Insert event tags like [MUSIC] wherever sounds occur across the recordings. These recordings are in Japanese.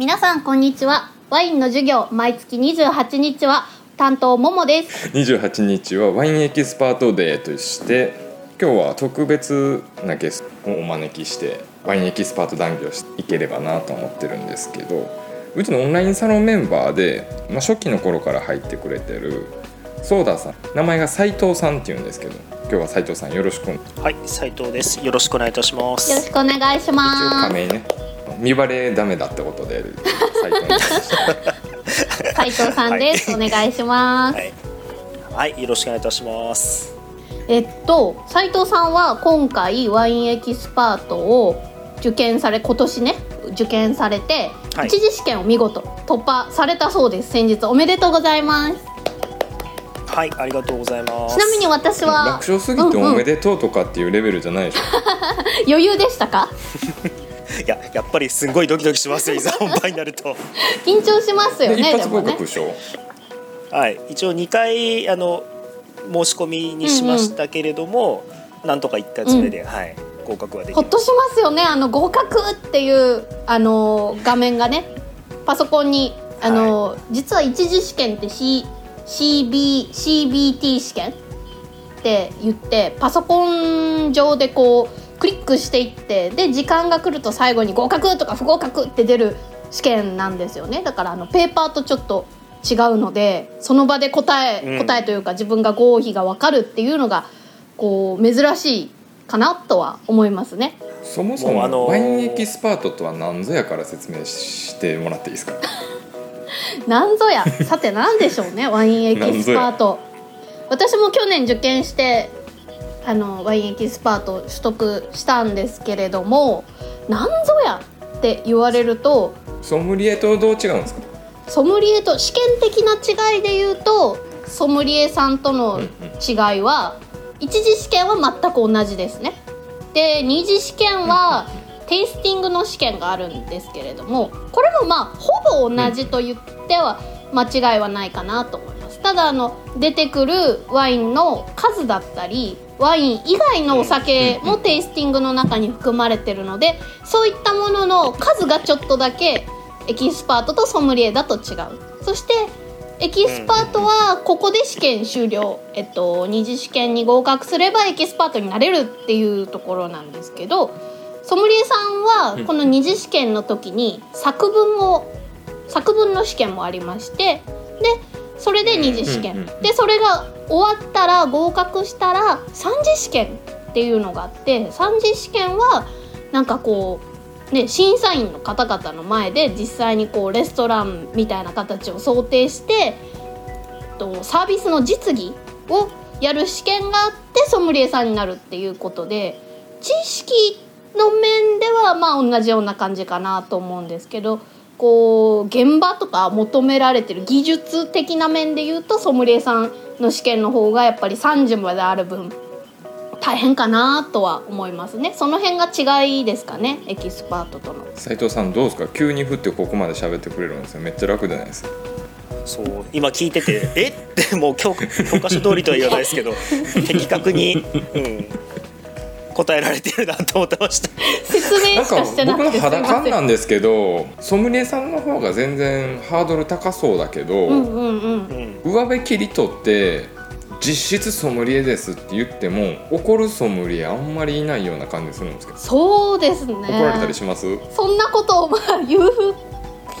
皆さんこんにちは。ワインの授業毎月28日は担当ももです。28日はワインエキスパートデーとして今日は特別なゲストをお招きしてワインエキスパート談義をしていければなと思ってるんですけどうちのオンラインサロンメンバーで、まあ、初期の頃から入ってくれてるソーダさん名前が斉藤さんっていうんですけど今日は斉藤さんよろしくはい斉藤です。よろしくお願いいたします。よろしくお願いし一応ます仮名ね見バレダメだってことで斉藤にしました斉藤さんです、お願いします、はい。はいよろしくお願いいたします。えっと斉藤さんは今回ワインエキスパートを受験され今年ね受験されて、はい。一次試験を見事突破されたそうです。先日おめでとうございます。はいありがとうございます。ちなみに私は楽勝すぎておめでとうとかっていうレベルじゃないでしょ、[LAUGHS] 余裕でしたか？[LAUGHS] いややっぱりすんごいドキドキしますよいざ [LAUGHS] 本番になると。緊張しますよで一発合格でしょ？はい一応2回あの申し込みにしましたけれども、なんとか1回目で、はい合格はできまほっとしますよねあの合格っていうあの画面がねパソコンにあの、実は一次試験って C CB CBT 試験って言ってパソコン上でこうクリックしていってで時間が来ると最後に合格とか不合格って出る試験なんですよね。だからあのペーパーとちょっと違うのでその場で答え、うん。答えというか自分が合否が分かるっていうのがこう珍しいかなとは思いますね。そもそもうあのワインエキスパートとは何ぞやから説明してもらっていいですか？[LAUGHS] なんぞや？さて何でしょうねワインエキスパート。[LAUGHS] 私も去年受験してあのワインエキスパート取得したんですけれどもなんぞやって言われるとソムリエとどう違うんですか？ソムリエと試験的な違いで言うとソムリエさんとの違いは一次試験は全く同じですね。で二次試験はテイスティングの試験があるんですけれどもこれもまあほぼ同じと言っては間違いはないかなと思います。ただあの出てくるワインの数だったりワイン以外のお酒もテイスティングの中に含まれてるのでそういったものの数がちょっとだけエキスパートとソムリエだと違う。そしてエキスパートはここで試験終了、えっと、二次試験に合格すればエキスパートになれるっていうところなんですけどソムリエさんはこの二次試験の時に作文を作文の試験もありましてでそれで二次試験、うんうんうん。でそれが終わったら合格したら三次試験っていうのがあって三次試験はなんかこうね審査員の方々の前で実際にこうレストランみたいな形を想定してとサービスの実技をやる試験があってソムリエさんになるっていうことで知識の面ではまあ同じような感じかなと思うんですけどこう現場とか求められてる技術的な面で言うとソムリエさんの試験の方がやっぱり30まである分大変かなとは思いますね。その辺が違いですかねエキスパートとの。斉藤さんどうですか？急に振ってここまで喋ってくれるんですよ。めっちゃ楽じゃないですか。そう今聞いててえ？ってもう教教科書通りとは言わないですけど [LAUGHS] 的確に、うん、答えられてるなと思ってました説明しかかしてなく僕のてすいません。肌感なんですけどソムリエさんの方が全然ハードル高そうだけど、うんうんうんうん上辺切り取って実質ソムリエですって言っても怒るソムリエあんまりいないような感じするんですけどそうですね。怒られたりします？そんなことをまあ言う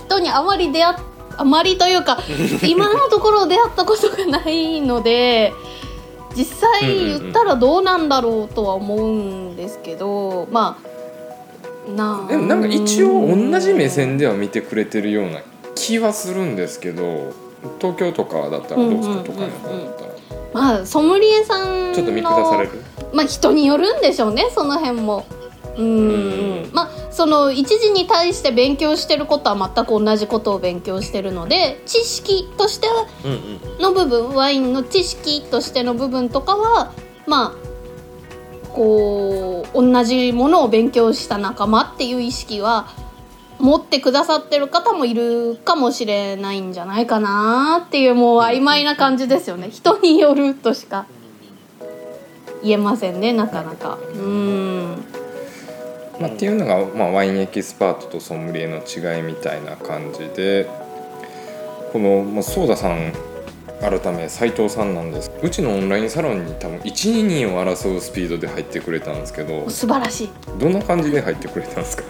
人にあまり出会っあまりというか [LAUGHS] 今のところ出会ったことがないので実際言ったらどうなんだろうとは思うんですけどまあなあでもなんか一応同じ目線では見てくれてるような気はするんですけど東京とかだったらどうですか、うんうんうんうん。都会の方だったらまあソムリエさんのちょっと見下される？まあ人によるんでしょうねその辺も。うんうん。まあその一時に対して勉強してることは全く同じことを勉強してるので知識としてはうんうん。の部分ワインの知識としての部分とかはまあこう同じものを勉強した仲間っていう意識は持ってくださってる方もいるかもしれないんじゃないかなっていうもう曖昧な感じですよね。人によるとしか言えませんねなかなか。うんまあ、っていうのが、まあ、ワインエキスパートとソムリエの違いみたいな感じでこの、まあ、ソーダさん改め斉藤さんなんです。うちのオンラインサロンに多分12人を争うスピードで入ってくれたんですけど素晴らしい。どんな感じで入ってくれたんですか？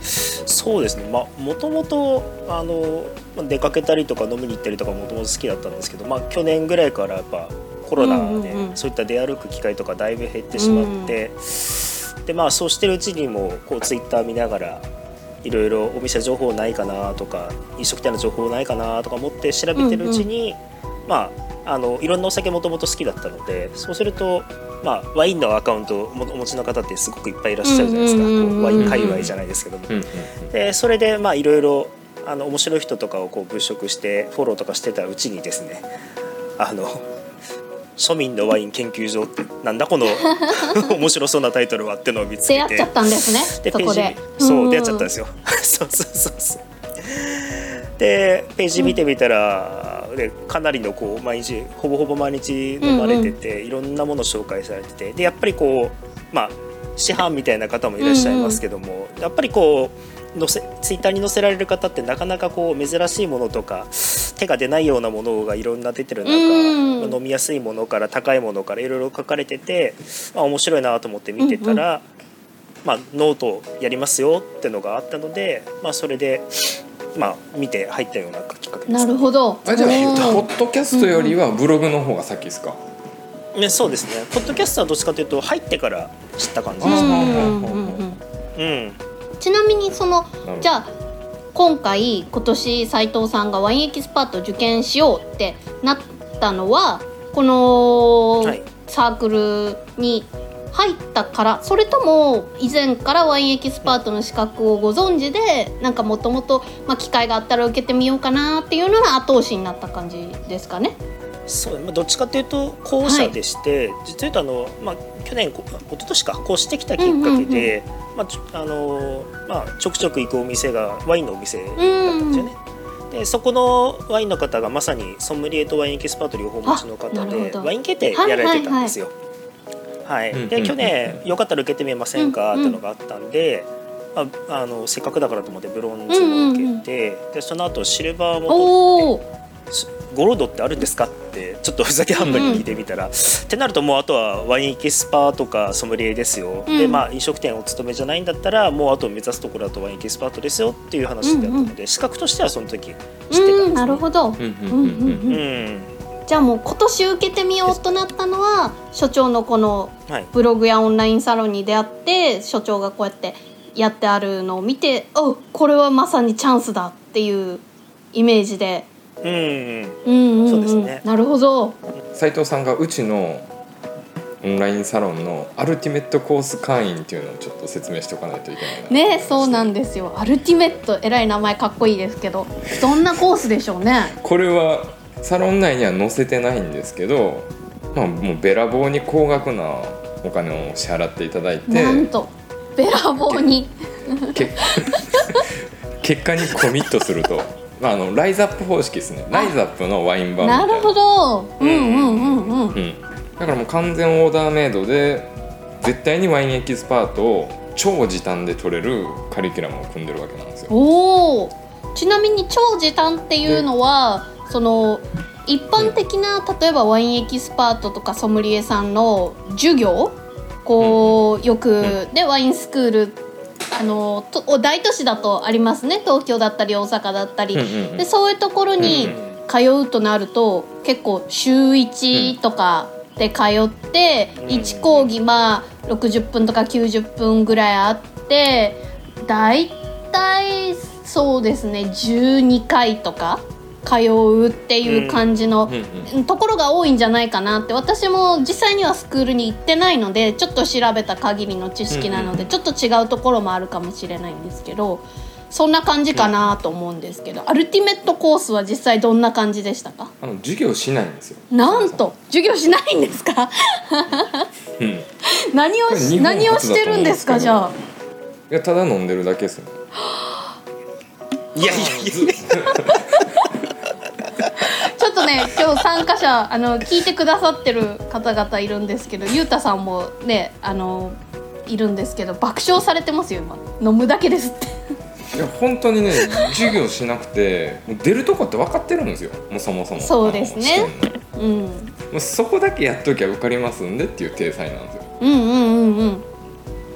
[LAUGHS] そうですね。まあもともとあのまあ出かけたりとか飲みに行ったりとかもともと好きだったんですけど、まあ、去年ぐらいからやっぱコロナうんうんでうん。そういった出歩く機会とかだいぶ減ってしまって、でまあそうしてるうちにもこうツイッター見ながらいろいろお店情報ないかなとか飲食店の情報ないかなとか思って調べてるうちに、まああのいろんなお酒もともと好きだったのでそうすると、まあ、ワインのアカウントをお持ちの方ってすごくいっぱいいらっしゃるじゃないですか、うんうんうんうんこうワイン界隈じゃないですけども。うんうんでそれでまあいろいろあの面白い人とかをこう物色してフォローとかしてたうちにですねあの庶民のワイン研究所ってなんだこの [LAUGHS] 面白そうなタイトルはってのを見つけ出会ってちゃったんですねでページそこでそう出会っちゃったんですすよ。[LAUGHS] そうそうそうそう。でページ見てみたら、でかなりのこう毎日ほぼほぼ毎日飲まれてて、いろんなもの紹介されてて。でやっぱりこうまあ師範みたいな方もいらっしゃいますけども、やっぱりこう載せツイッターに載せられる方ってなかなかこう珍しいものとか手が出ないようなものがいろんな出てる中、うん。飲みやすいものから高いものからいろいろ書かれてて、まあ、面白いなと思って見てたら、まあ、ノートやりますよってのがあったので、まあ、それで、まあ、見て入ったようなきっかけです、なるほど。あじゃあポッドキャストよりはブログの方が先ですか、ね、そうですね。ポッドキャストはどっちかというと入ってから知った感じです。ね。うん。うんうんうん。うんちなみにそのじゃあ今回今年斉藤さんがワインエキスパート受験しようってなったのはこのはい。サークルに入ったからそれとも以前からワインエキスパートの資格をご存知でなんかもともと機会があったら受けてみようかなっていうのが後押しになった感じですかね。そうまあ、どっちかというと後者でして、実は言うとあの、まあ、去年こ一昨年か。こうしてきたきっかけで、まあちょあのまあ、ちょくちょく行くお店がワインのお店だったんですよね。でそこのワインの方がまさにソムリエとワインエキスパート両方お持ちの方でワイン検定やられてたんですよ。はい。うんうんで去年よかったら受けてみませんか、うんっていうのがあったんで、まあ、あのせっかくだからと思ってブロンズも受けて、でその後シルバーも取ってゴールドってあるんですかってちょっとふざけ半分に聞いてみたら、ってなるともうあとはワインエキスパートかソムリエですよ、うん。でまあ飲食店お勤めじゃないんだったらもうあと目指すところだとワインエキスパートですよっていう話だったので、資格としてはその時知ってたんです、ね。うんなるほど。うんうんうんうん。うんううんん。じゃあもう今年受けてみようとなったのは所長のこのはい。ブログやオンラインサロンに出会って所長がこうやってやってあるのを見ておこれはまさにチャンスだっていうイメージで、うんうん。うんそうですね。なるほど。斉藤さんがうちのオンラインサロンのアルティメットコース会員っていうのをちょっと説明しておかないといけないな。ねそうなんですよ。アルティメットえらい名前かっこいいですけどどんなコースでしょうね。これはサロン内には載せてないんですけど、まあ、もうべらぼうに高額なお金を支払っていただいてなんとべらぼうに。け [LAUGHS] 結果にコミットすると、まあ、あのライズアップ方式ですね。ライズアップのワイン版みたな。ないるほど。うんうんうんうんうん、だからもう完全オーダーメイドで絶対にワインエキスパートを超時短で取れるカリキュラムを組んでるわけなんですよ。おおちなみに超時短っていうのはその一般的な例えばワインエキスパートとかソムリエさんの授業こうよくでワインスクールあのと大都市だとありますね。東京だったり大阪だったり。うんうんうん。でそういうところに通うとなると結構週1とかで通ってうん1講義まあ60分とか90分ぐらいあってだいたいそうですね12回とか通うっていう感じのところが多いんじゃないかなって。私も実際にはスクールに行ってないのでちょっと調べた限りの知識なのでちょっと違うところもあるかもしれないんですけどそんな感じかなと思うんですけどアルティメットコースは実際どんな感じでしたか？あの授業しないんですよ。なんと授業しないんですか？うん、い何をし何をしてるんですかじゃあ？やただ飲んでるだけですよ。ね。[GASPS] いやいやいやとね今日参加者あの聞いてくださってる方々いるんですけどゆうたさんもねあのいるんですけど爆笑されてますよ今。飲むだけですって。いや本当にね授業しなくてもう出るとこって分かってるんですよ。もうそもそも。そうですね。うん。もうそこだけやっときゃ受かりますんでっていう体裁なんですよ。うんうんうんうん。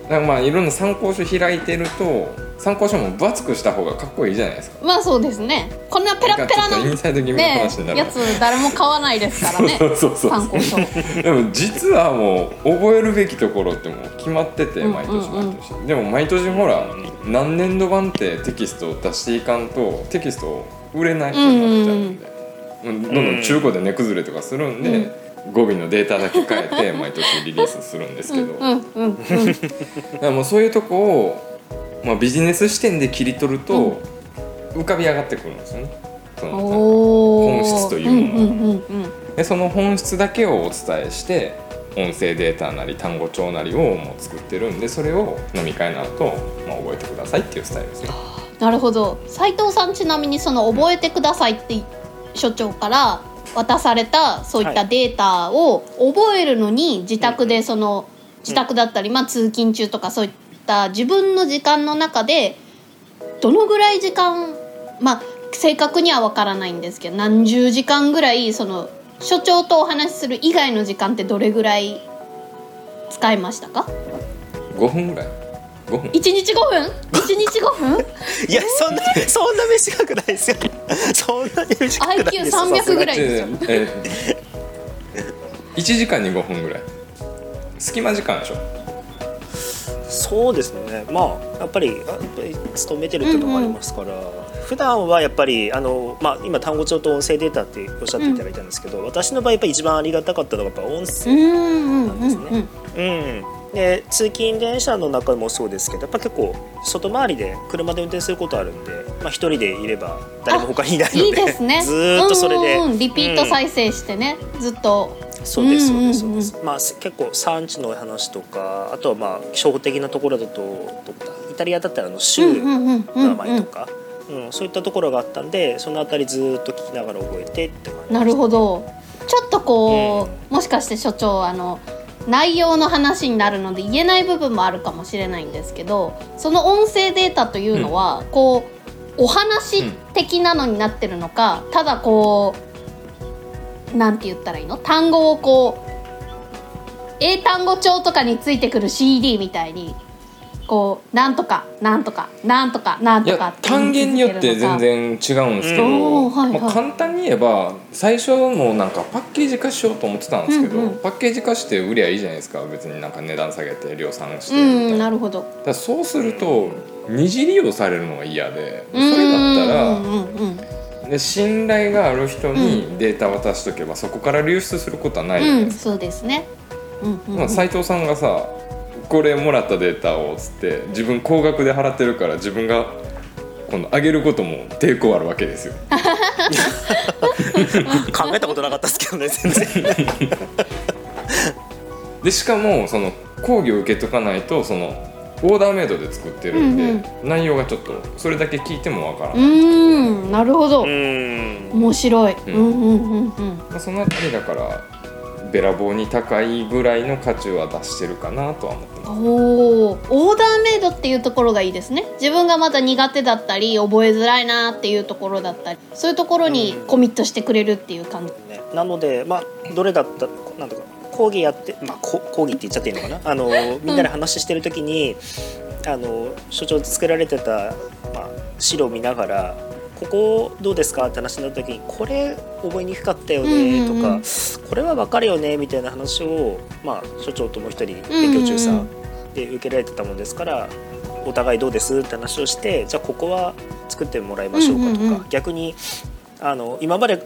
だからまあいろんな参考書開いてると参考書も分厚くした方がかっこいいじゃないですか。まあそうですね。こんなペラッペラのサイド気味のね話になる。やつ誰も買わないですからね。[LAUGHS] 参考書。でも実はもう覚えるべきところってもう決まっててうん毎年うんうん。毎年、でも毎年ほら何年度版ってテキストを出していかんとテキスト売れないことになっちゃうんで、もうどんどん中古で値崩れとかするんで、うん。語尾のデータだけ変えて毎年リリースするんですけど、うんうんうん。[LAUGHS] だからもうそういうとこを、まあ、ビジネス視点で切り取ると、浮かび上がってくるんですよね。その本質というものでその本質だけをお伝えして音声データなり単語帳なりをもう作ってるんでそれを飲み会の後、まあ覚えてくださいっていうスタイルですね。なるほど。斉藤さんちなみにその覚えてくださいって所長から渡されたそういったデータを覚えるのに自宅でその自宅だったり、まあ、通勤中とかそういった自分の時間の中でどのぐらい時間まあ正確には分からないんですけど何十時間ぐらいその所長とお話しする以外の時間ってどれぐらい使いましたか？5分ぐらい。5分。一日5分？一日5分？[LAUGHS] いやそんなそんな短くないですよ。そんなに短くないですよ。IQ300 ぐらいですよ。え1時間に5分ぐらい。隙間時間でしょそうですね。まあやっぱりやっぱり勤めてるっていうのもありますから、普段はやっぱりあの、まあ、今単語帳と音声データっておっしゃっていただいたんですけど、私の場合やっぱり一番ありがたかったのがやっぱ音う声、んうんうん。ですうんねうん。で通勤電車の中もそうですけどやっぱ結構外回りで車で運転することあるんで、まあ、一人でいれば誰も他にいないのでいいですね。[LAUGHS] ずーっとそれで、うんうんうん。リピートうん。再生してね、ずっとそうですそうですうんうんうんそうです、まあ結構産地の話とかあとはまあ初歩的なところだとイタリアだったらあの州うんうんうんうんうん。の名前とか、うんそういったところがあったんでそのあたりずーっと聞きながら覚えてって感じなるほど。ちょっとこう、もしかして所長あの内容の話になるので言えない部分もあるかもしれないんですけどその音声データというのは、こうお話的なのになってるのか、ただこうなんて言ったらいいの？単語をこう英単語帳とかについてくる CD みたいにこうなんとかなんとかなんとかなんとかって単元によって全然違うんですけど、うん。はいはい。まあ、簡単に言えば最初もなんかパッケージ化しようと思ってたんですけど、うんうんパッケージ化して売りゃいいじゃないですか。別になんか値段下げて量産してうみたいな,、んなるほど。だそうすると二次利用されるのが嫌でそそれだったら、うんうんうんで信頼がある人うにん。データ渡しとけばそこから流出することはない。じゃないうん、ですか、そうですね。うんうんうん。まあ、斉藤さんがさこれもらったデータをつって自分高額で払ってるから自分が今度上げることも抵抗あるわけですよ。[LAUGHS] 考えたことなかったですけどね全然。[LAUGHS] でしかもその講義を受けとかないとそのオーダーメイドで作ってるんで、うん内容がちょっとそれだけ聞いてもわからうない、ーん、なるほど。うん面白い。ううんんうんうんうん。まあ、そのあたりだからべらぼうに高いぐらいの価値は出してるかなとは思ってますおお、オーダーメイドっていうところがいいですね。自分がまだ苦手だったり、覚えづらいなっていうところだったり、そういうところにコミットしてくれるっていう感じ。ねなのでまあどれだったなんとか講義やって、まあ、こ講義って言っちゃっていいのかな？あのみんなで話してる時に、あの所長作られてた、まあ、資料を見ながら「ここどうですか?」って話になった時に「これ覚えにくかったよね」とか、うんうん。うんこれは分かるよね」みたいな話を、まあ、所長ともう一人勉強中さうん。うんで受けられてたもんですからお互いどうですって話をしてじゃあここは作ってもらいましょうかとか、うんうんうん。逆にあの今まで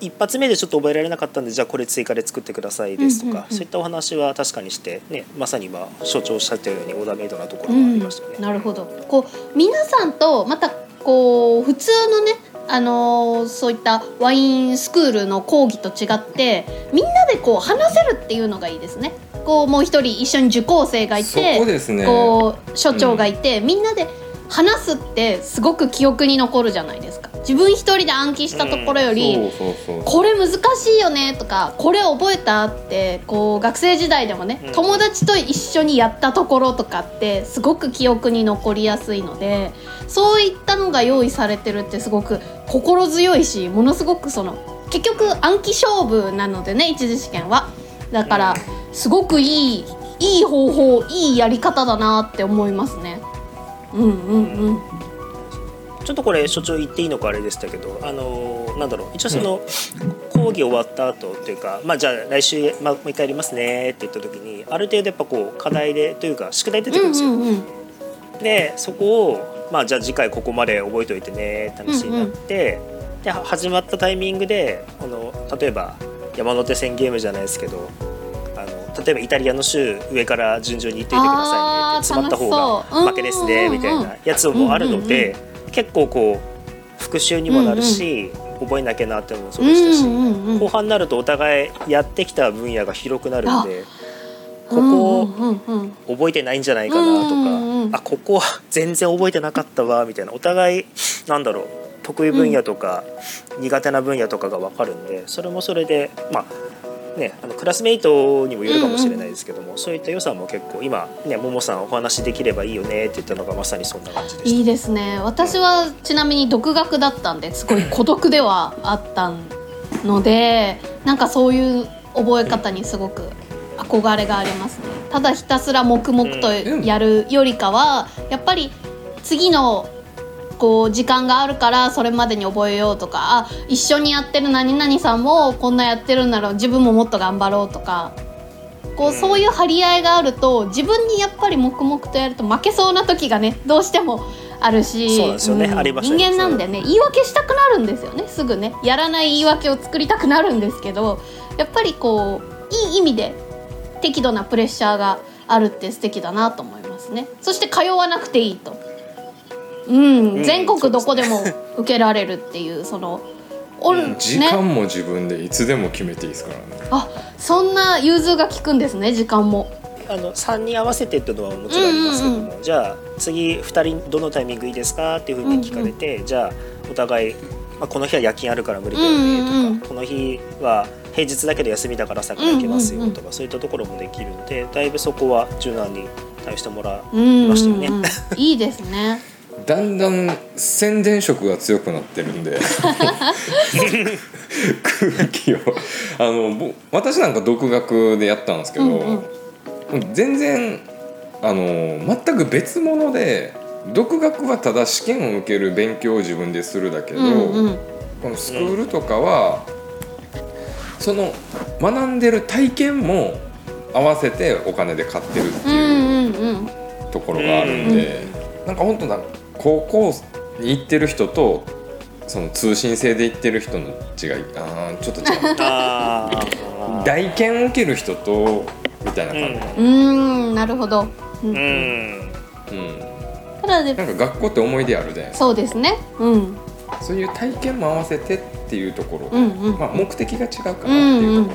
一発目でちょっと覚えられなかったんでじゃあこれ追加で作ってくださいですとか、うんうんうんそういったお話は確かにして、ね、まさに今所長おっしゃったようにオーダーメイドなところがありましたよね。なるほど。こう皆さんとまたこう普通のね。あのーそういったワインスクールの講義と違ってみんなでこう話せるっていうのがいいですね。こうもう一人一緒に受講生がいそてこですねこう所長がいて、みんなで話すってすごく記憶に残るじゃないですか自自分一人で暗記したところより、そうそうそう。これ難しいよねとかこれ覚えたってこう学生時代でもね、うん。友達と一緒にやったところとかってすごく記憶に残りやすいのでそういったのが用意されてるってすごく心強いしものすごくその結局暗記勝負なのでね一次試験は。だからすごくいいいい方法いいやり方だなって思いますね。うんうんうんちょっとこれ所長言っていいのかあれでしたけどあのーなんだろう一応その講義終わった後っていうかまあじゃあ来週、まあ、もう一回やりますねって言った時にある程度やっぱこう課題でというか宿題出てくるんですよ。うんうんうん。でそこをまあじゃあ次回ここまで覚えておいてねって話になって、では始まったタイミングでこの例えば山手線ゲームじゃないですけどあの例えばイタリアの州上から順々に言っといてくださいねって詰まった方が負けですねうんみたいなやつもあるので、結構こう復習にもなるし、覚えなきゃなってのもそうでしたし、うんうんうん後半になるとお互いやってきた分野が広くなるんでここをうんうんうんうん覚えてないんじゃないかなとか、うんうんうんあここは全然覚えてなかったわみたいな。お互いなんだろう得意分野とか苦手な分野とかが分かるんでそれもそれでまあねあのクラスメイトにもよるかもしれないですけども、そういった良さも結構今ねももさんお話できればいいよねって言ったのがまさにそんな感じでしいいですね。私はちなみに独学だったんですごい孤独ではあったのでなんかそういう覚え方にすごく憧れがありますね。ただひたすら黙々とやるよりかはやっぱり次のこう時間があるからそれまでに覚えようとかあ一緒にやってる何々さんもこんなやってるんなら自分ももっと頑張ろうとか。こうそういう張り合いがあると自分にやっぱり黙々とやると負けそうな時がねどうしてもあるしそうなんですよねありましたね人間なんでね言い訳したくなるんですよねすぐね。やらない言い訳を作りたくなるんですけどやっぱりこういい意味で適度なプレッシャーがあるって素敵だなと思いますね。そして通わなくていいとうん、うん。全国どこでも受けられるっていうそのおん時ね。間も自分でいつでも決めていいですからね。あそんな融通が利くんですね時間も。あの3人合わせてっていうのはもちろんありますけども、じゃあ次2人どのタイミングいいですかっていうふうに聞かれて、じゃあお互い、まあ、この日は夜勤あるから無理だよねとか、うんうんうん。この日は平日だけど休みだから朝から行けますよとか、そういったところもできるのでだいぶそこは柔軟に対応してもらうんうんいましたよね。うん。[LAUGHS] いいですねだんだん宣伝色が強くなってるんで。空気を。あのぼ私なんか独学でやったんですけど、うん全然あの全く別物で独学はただ試験を受ける勉強を自分でするだけど、うんうん。このスクールとかは、その学んでる体験も合わせてお金で買ってるってうんいううんうんところがあるんで、なんか本当なんか高校に行ってる人とその通信制で行ってる人の違いあーちょっと違う。あー。代験を受ける人とみたいな感じ、うーんなるほど、うん。うん。うんただでなんか学校って思い出あるじゃないですか。そうですね。うん。そういう体験も合わせてっていうところ、うんうん。まあ、目的が違うかなってうんうんいううとんこ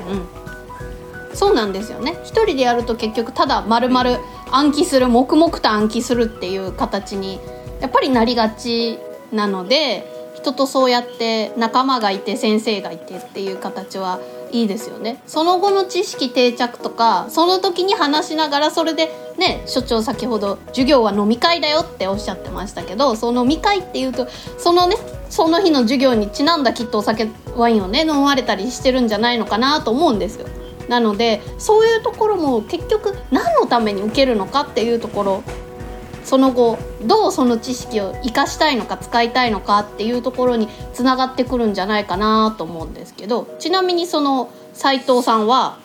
ろ、そうなんですよね。一人でやると結局ただ丸々暗記する黙々と暗記するっていう形にやっぱりなりがちなので人とそうやって仲間がいて先生がいてっていう形はいいですよねその後の知識定着とかその時に話しながらそれでね所長先ほど授業は飲み会だよっておっしゃってましたけどその飲み会っていうとそのねその日の授業にちなんだきっとお酒ワインをね飲まれたりしてるんじゃないのかなと思うんですよ。なのでそういうところも結局何のために受けるのかっていうところその後どうその知識を生かしたいのか使いたいのかっていうところにつながってくるんじゃないかなと思うんですけどちなみにその斉藤さんは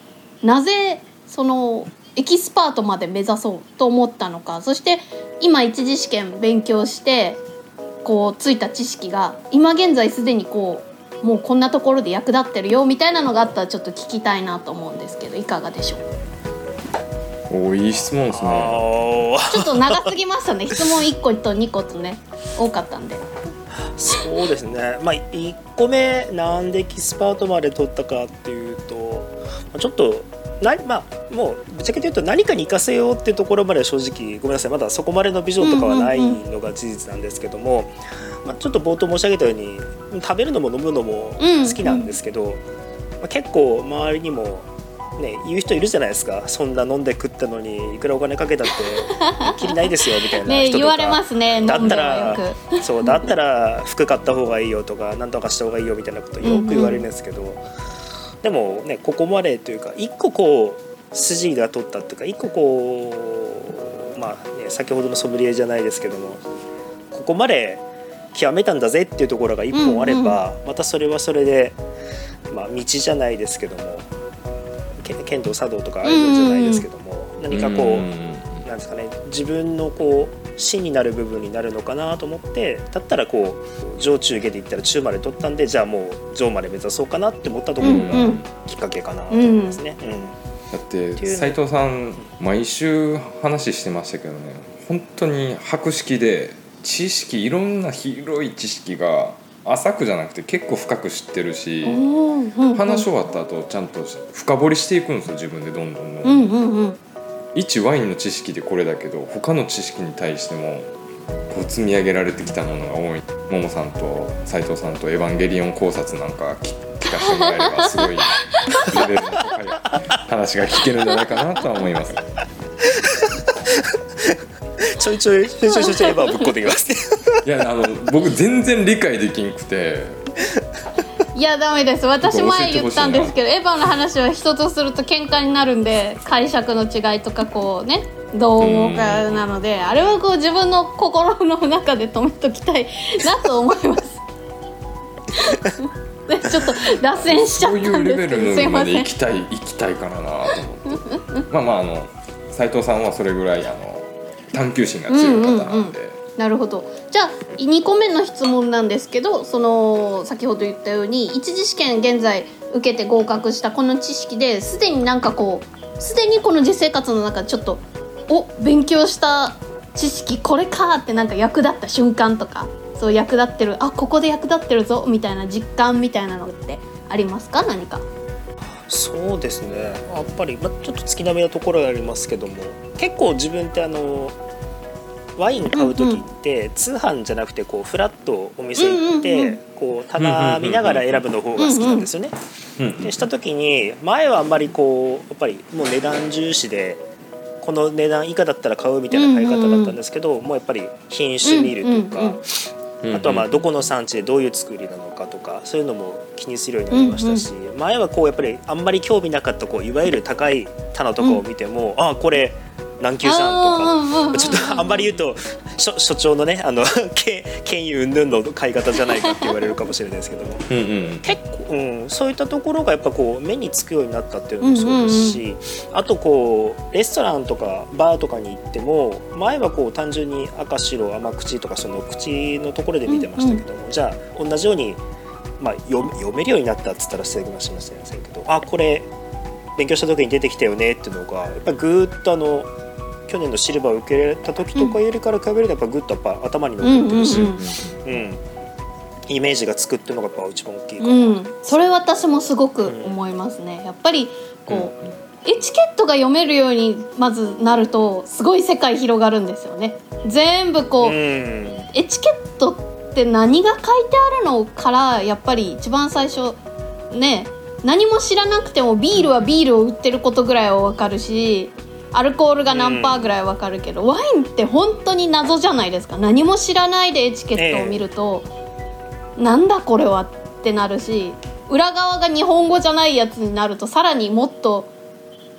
なぜそのエキスパートまで目指そうと思ったのかそして今一次試験勉強してこうついた知識が今現在すでにこうもうこんなところで役立ってるよみたいなのがあったらちょっと聞きたいなと思うんですけどいかがでしょう？おおいい質問ですね。ちょっと長すぎましたね。質問1個と2個とね多かったんで。そうですね。まあ1個目なんでエキスパートまで取ったかっていうとまあちょっとなまあもうぶっちゃけて言うと何かに活かせようっていうところまでは正直ごめんなさい。まだそこまでのビジョンとかはないのが事実なんですけども、まあ、ちょっと冒頭申し上げたように食べるのも飲むのもうん好きなんですけど、まあ、結構周りにもね言う人いるじゃないですか。そんな飲んで食ったのにいくらお金かけたって [LAUGHS] きりないですよみたいなね人とか、言われますねだったらく。そうだったら服買った方がいいよとか何とかした方がいいよみたいなことよく言われるんですけど、でもねここまでというか一個こう筋が取ったっていうか一個こうまあね先ほどのソムリエじゃないですけどもここまで極めたんだぜっていうところが一本あれば、またそれはそれで、まあ、道じゃないですけども。け剣道茶道とかあるんじゃないですけども、何かこう。んなんですかね自分のこう芯になる部分になるのかなと思ってだったらこう上中下で言ったら中まで取ったんでじゃあもう上まで目指そうかなって思ったところがうんうんきっかけかなと思いますね。うんだって斉藤さん毎週話してましたけどね本当に博識で知識いろんな広い知識が浅くじゃなくて結構深く知ってるし話し終わった後ちゃんと深掘りしていくんですよ自分でどんどんどん。どんうんうんうん一ワインの知識でこれだけど他の知識に対してもこう積み上げられてきたものが多い。ももさんと斉藤さんと「エヴァンゲリオン考察」なんか聞聞かせてもらえればすごいレベルの高い話が聞けるんじゃないかなとは思います。ちょいちょいちょいちょいちょいちょいエヴァぶっこんできますね。いやあの僕全然理解できんくて。いやダメです。私前言ったんですけどエヴァの話は人とすると喧嘩になるんで解釈の違いとかこうねどう思うかなのであれはこう自分の心の中で止めときたいなと思います。で [LAUGHS] ちょっと脱線しちゃったんいうレベですけどルすいません。まで行きたい行きたいからなと思って。まあまああの斉藤さんはそれぐらいあの探求心が強い方なんで、なるほど。じゃあ2個目の質問なんですけどその先ほど言ったように一次試験現在受けて合格したこの知識ですでになんかこうすでにこの実生活の中ちょっとお勉強した知識これかってなんか役立った瞬間とかそう役立ってるあここで役立ってるぞみたいな実感みたいなのってありますか？何かそうですね。やっぱり、まあ、ちょっと月並みなところがありますけども。結構自分ってあのワイン買う時って、通販じゃなくてこうフラッとお店行って、こう棚見ながら選ぶの方が好きなんですよね。うんでした時に前はあんまりこうやっぱりもう値段重視でこの値段以下だったら買うみたいな買い方だったんですけど、もうやっぱり品種見るとか、あとはまあどこの産地でどういう作りなのかとかそういうのも気にするようになりましたし、前はこうやっぱりあんまり興味なかったこういわゆる高い棚とかを見ても、ああこれ何級さんとか。ちょっとあんまり言うと所所長のねあの [LAUGHS] 権権威云々の買い方じゃないかって言われるかもしれないですけども。うんうん結構、うん、そういったところがやっぱこう目につくようになったっていうのもそうですし、あとこうレストランとかバーとかに行っても前はこう単純に赤白甘口とかその口のところで見てましたけども、じゃあ同じように、まあ、読読めるようになったっつったら失礼かもしれませんけどあこれ勉強した時に出てきたよねっていうのがやっぱりぐーっとあの去年のシルバーを受け入れた時とかよりから比べるとやっぱぐっとやっぱ頭に残ってるし、ううんイメージがつくっていうのがやっぱ一番大きいかな。うん、それ私もすごく思いますね。やっぱりこう、エチケットが読めるようにまずなるとすごい世界広がるんですよね。全部こう、うんエチケットって何が書いてあるのからやっぱり一番最初ね何も知らなくてもビールはビールを売ってることぐらいはわかるしアルコールが何パーぐらいわかるけど、ワインって本当に謎じゃないですか。何も知らないでエチケットを見ると、なんだこれはってなるし裏側が日本語じゃないやつになるとさらにもっと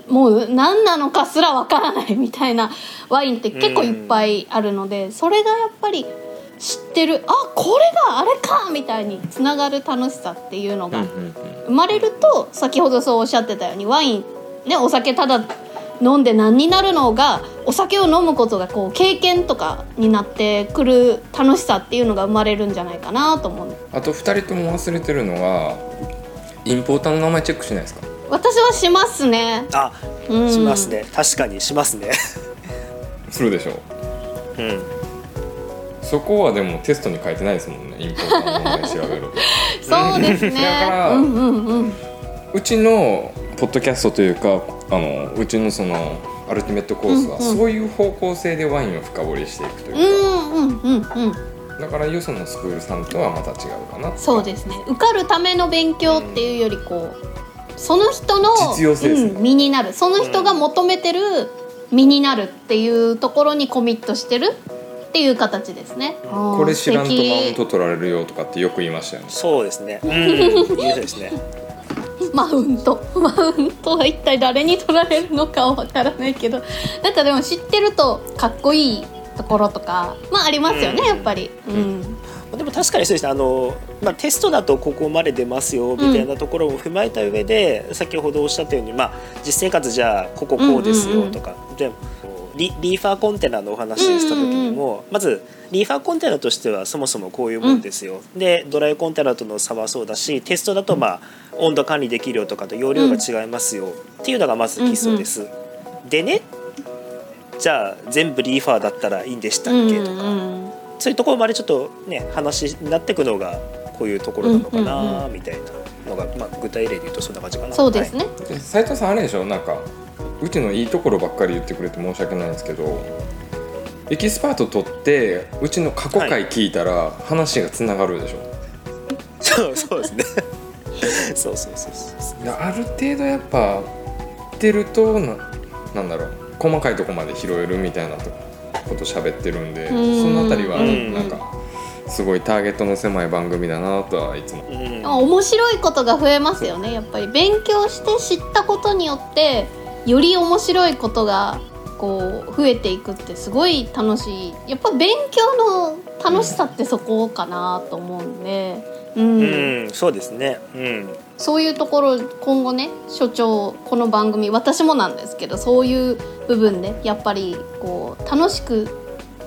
もう何なのかすらわからないみたいなワインって結構いっぱいあるので、それがやっぱり知ってるあこれがあれかみたいにつながる楽しさっていうのがうんうん。生まれると先ほどそうおっしゃってたようにワインねお酒ただ飲んで何になるのがお酒を飲むことがこう経験とかになってくる楽しさっていうのが生まれるんじゃないかなと思う。あと2人とも忘れてるのはインポーターの名前チェックしないですか？私はしますね。あうん。しますね。確かにしますね。するでしょう。うん。そこはでもテストに書いてないですもんねインポーターの名前調べる [LAUGHS] そうですね。だからうんうんうんうちのポッドキャストというかあのうちのそのアルティメットコースはうんうん。そういう方向性でワインを深掘りしていくというか、うんうんうんうんだからよそのスクールさんとはまた違うかなそうですね。受かるための勉強っていうよりこうその人の実用性ですね。うん、身になる。その人が求めてる身になるっていうところにコミットしてるっていう形ですね。これ知らんとマウン素ト取られるよとかってよく言いましたよね。そうですね。うん、いいですね。敵マウント。マウントは一体誰に取られるのかはわからないけど。なんかでも知ってるとかっこいいところとかまあありますよね、うん。やっぱり。うん。でも確かにそうですね。あのまあテストだとここまで出ますよみたいなところも踏まえた上で、先ほどおっしゃったように、まあ実生活じゃあこここうですよとか、でリリーファーコンテナのお話した時にも、まずリーファーコンテナとしてはそもそもこういうもんですよ、でドライコンテナとの差はそうだしテストだとまあ温度管理できるよとかと容量が違いますよ、っていうのがまず基礎です。でねじゃあ全部リーファーだったらいいんでしたっけ？とか、うんうんそういうところまでちょっとね話になっていくのがこういうところなのかなみたいなのが、まあ、具体例で言うとそんな感じかな。そうですね、で斉藤さんあれでしょ？なんかうちのいいところばっかり言ってくれて申し訳ないんですけどエキスパート取ってうちの過去回聞いたら話がつながるでしょ、そうそうですね。[LAUGHS] そうそうそうそう。いやある程度やっぱやってるとななんだろう。細かいとこまで拾えるみたいなとこと喋ってるんでそん。のあたりはうん。なんかすごいターゲットの狭い番組だなとはいつも。うん。あ面白いことが増えますよね。やっぱり勉強して知ったことによってより面白いことがこう増えていくってすごい楽しいやっぱ勉強の楽しさってそこかなと思うんで、うんうん、そうですね。うん。そういうところ今後ね所長この番組私もなんですけどそういう部分でやっぱりこう楽しく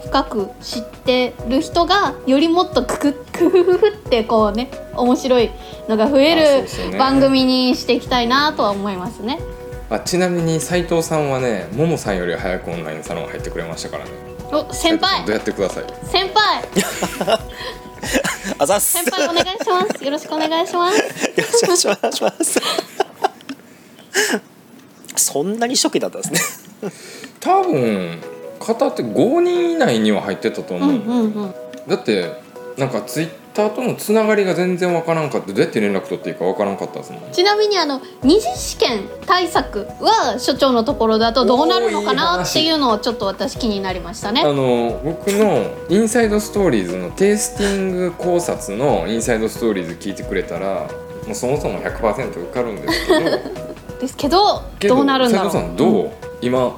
深く知ってる人がよりもっとクククフフフってこうね面白いのが増える番組にしていきたいなとは思いますね。あちなみに斉藤さんはねももさんより早くオンラインサロン入ってくれましたからねお先輩どうやってください？先輩 [LAUGHS] あざっす。先輩お願いしますよろしくお願いします。よろしくお願いします。そんなに初期だったんですね。多分方って5人以内には入ってたと思う、うんうんうん。だってなんかツイッターとのつながりが全然わからんかってどうやって連絡取っていいかわからんかったですもんちなみにあの二次試験対策は所長のところだとどうなるのかなっていうのをちょっと私気になりましたね。あの僕のインサイドストーリーズのテイスティング考察のインサイドストーリーズ聞いてくれたらもうそもそも100%受かるんですけど [LAUGHS] ですけどけどどうなるんだろう。斉藤さんどう、今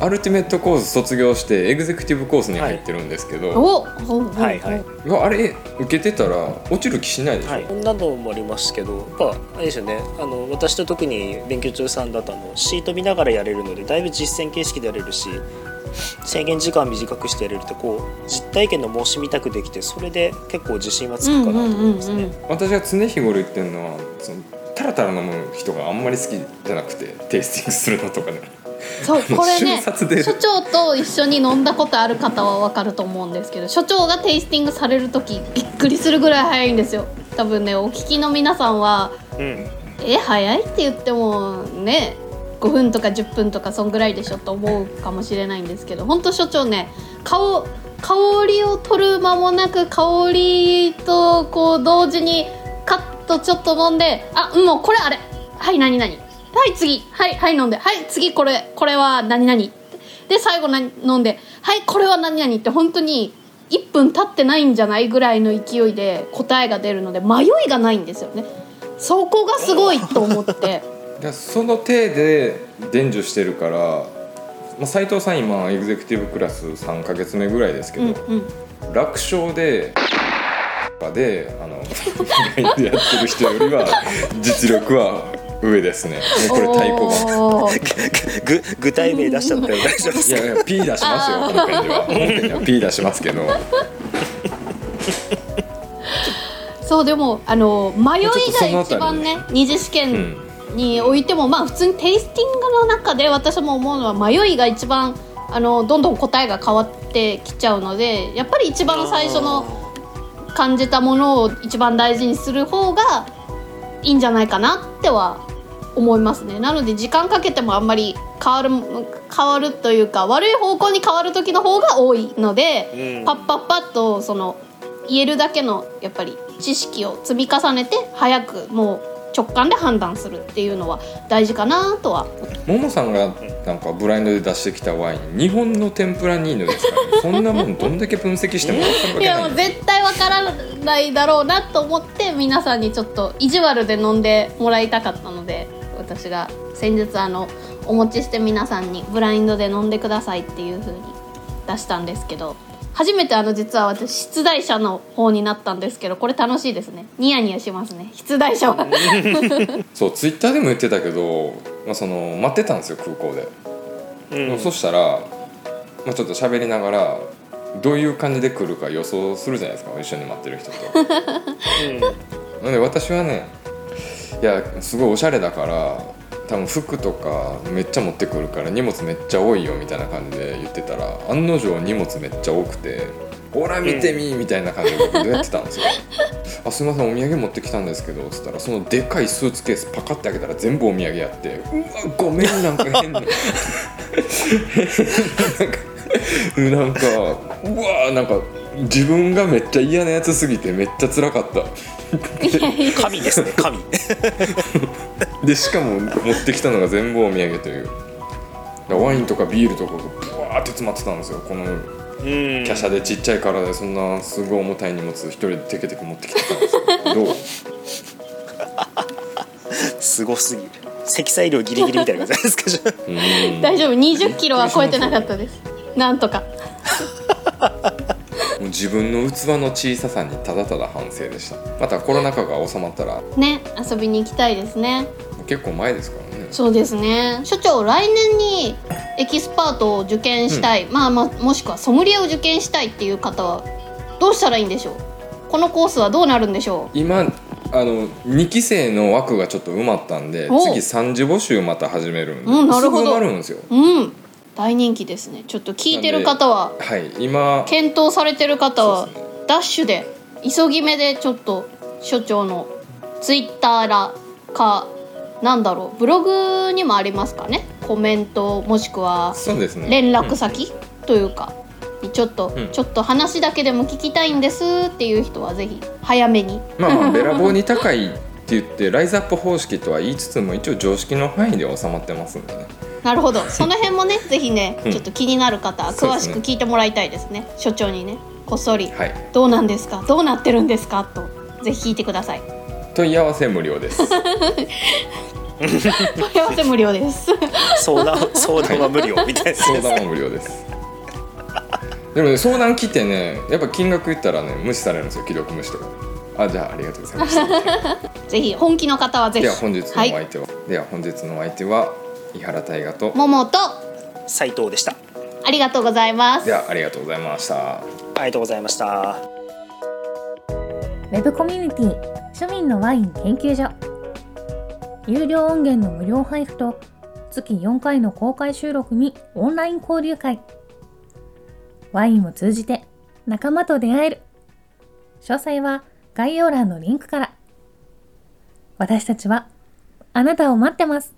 アルティメットコース卒業してエグゼクティブコースに入ってるんですけど、おおはいはい。いやあれ受けてたら落ちる気しないでしょ、はい、こんなのもありますけどやっぱあれですよね。あの私と特に勉強中さんだとあのシート見ながらやれるのでだいぶ実践形式でやれるし制限時間短くしてやれるとこう実体験の申し見たくできてそれで結構自信はつくかなと思いますね。私が常日頃言ってるのはそのタラタラ飲む人があんまり好きじゃなくてテイスティングするのとかねそうこれね [LAUGHS] 所長と一緒に飲んだことある方はわかると思うんですけど所長がテイスティングされる時びっくりするぐらい早いんですよ。多分ねお聞きの皆さんはうん。え早いって言ってもね5分とか10分とかそんぐらいでしょと思うかもしれないんですけど本当所長ね顔香りを取る間もなく香りとこう同時にカッとちょっと飲んであもうこれあれ。はい何々はい次。はい。はい飲んで。はい次これこれは何々。で最後な飲んで。はいこれは何々って本当に1分経ってないんじゃないぐらいの勢いで答えが出るので迷いがないんですよね。そこがすごいと思って。[LAUGHS] でその体で伝授してるから、まあ、斉藤さん今エグゼクティブクラス3ヶ月目ぐらいですけど、うんうん。楽勝でであの [LAUGHS] やってる人よりは実力は上ですね。もうこれ太鼓。判 [LAUGHS] ぐ具体名出しちゃったよ。大丈夫。ですかいやいや P 出しますよ。本編では。本編では P 出しますけど。[LAUGHS] そうでもあの迷いが一番ね二次試う験ん。においても、まあ普通にテイスティングの中で私も思うのは迷いが一番あのどんどん答えが変わってきちゃうのでやっぱり一番最初の感じたものを一番大事にする方がいいんじゃないかなっては思いますね。なので時間かけてもあんまり変わる変わるというか悪い方向に変わる時の方が多いので、うん。パッパッパッとその言えるだけのやっぱり知識を積み重ねて早くもう直感で判断するっていうのは大事かなとは。ももさんがなんかブラインドで出してきたワイン日本の天ぷらニーノですから、ね、そんなもんどんだけ分析しても分かるわいけないやもう絶対わからないだろうなと思って皆さんにちょっと意地悪で飲んでもらいたかったので私が先日あのお持ちして皆さんにブラインドで飲んでくださいっていう風に出したんですけど初めてあの実は私出題者の方になったんですけどこれ楽しいですね。ニヤニヤしますね。出題者はそうツイッターでも言ってたけど、まあ、その待ってたんですよ空港で、うん。そしたら、まあ、ちょっと喋りながらどういう感じで来るか予想するじゃないですか一緒に待ってる人と。なので私はねいやすごいおしゃれだから多分服とかめっちゃ持ってくるから荷物めっちゃ多いよみたいな感じで言ってたら案の定荷物めっちゃ多くて「ほら見てみ!」みたいな感じでやってたんですよ。[LAUGHS] あすみませんお土産持ってきたんですけどつったらそのでかいスーツケースパカって開けたら全部お土産やって「うわごめんなんか変な」[LAUGHS] なんかうわなんか自分がめっちゃ嫌なやつすぎてめっちゃ辛かった。神ですね神。でしかも持ってきたのが全部お土産という。ワインとかビールとかがブワーって詰まってたんですよ。このうん。華奢でちっちゃい体でそんなすごい重たい荷物一人でテケテケ持ってきてたんですけどすごすぎる。積載量ギリギリみたいな感じですか大丈夫。20キロは超えてなかったです。なんとか自分の器の小ささにただただ反省でした。またコロナ禍が収まったらね遊びに行きたいですね。結構前ですからね。そうですね。所長来年にエキスパートを受験したい、まあまあもしくはソムリエを受験したいっていう方はどうしたらいいんでしょう？このコースはどうなるんでしょ今あの2期生の枠がちょっと埋まったんでお次3次募集また始めるんで、うんなるほど。すぐ埋まるんですよ。ううん大人気ですね。ちょっと聞いてる方ははい今検討されてる方はダッシュで急ぎ目でちょっと所長のツイッターらかなんだろうブログにもありますかね？コメントもしくはそうですね。連絡先というかにちょっと、うん。ちょっと話だけでも聞きたいんですっていう人はぜひ早めに。まあまあべらぼうに高いって言ってライズアップ方式とは言いつつも一応常識の範囲で収まってますんでねなるほど。その辺もねぜひね、うんちょっと気になる方は詳しく聞いてもらいたいですね。所長にねこっそり。はい「どうなんですか？どうなってるんですか?」とぜひ聞いてください。問い合わせ無料です。[LAUGHS] 問い合わせ無料です。相談相談は無料みたいな。相談は無料です。でもね相談来てねやっぱ金額言ったらね無視されるんですよ。既読無視とか。あじゃあありがとうございました。[LAUGHS] ぜひ本気の方はぜひ。では本日のおはい相手は、では本日のお相手は井原大河とももと斉藤でした。ありがとうございます。ではありがとうございました。ありがとうございました。ウェブコミュニティ庶民のワイン研究所。有料音源の無料配布と月4回の公開収録にオンライン交流会。ワインを通じて仲間と出会える。詳細は概要欄のリンクから。私たちはあなたを待ってます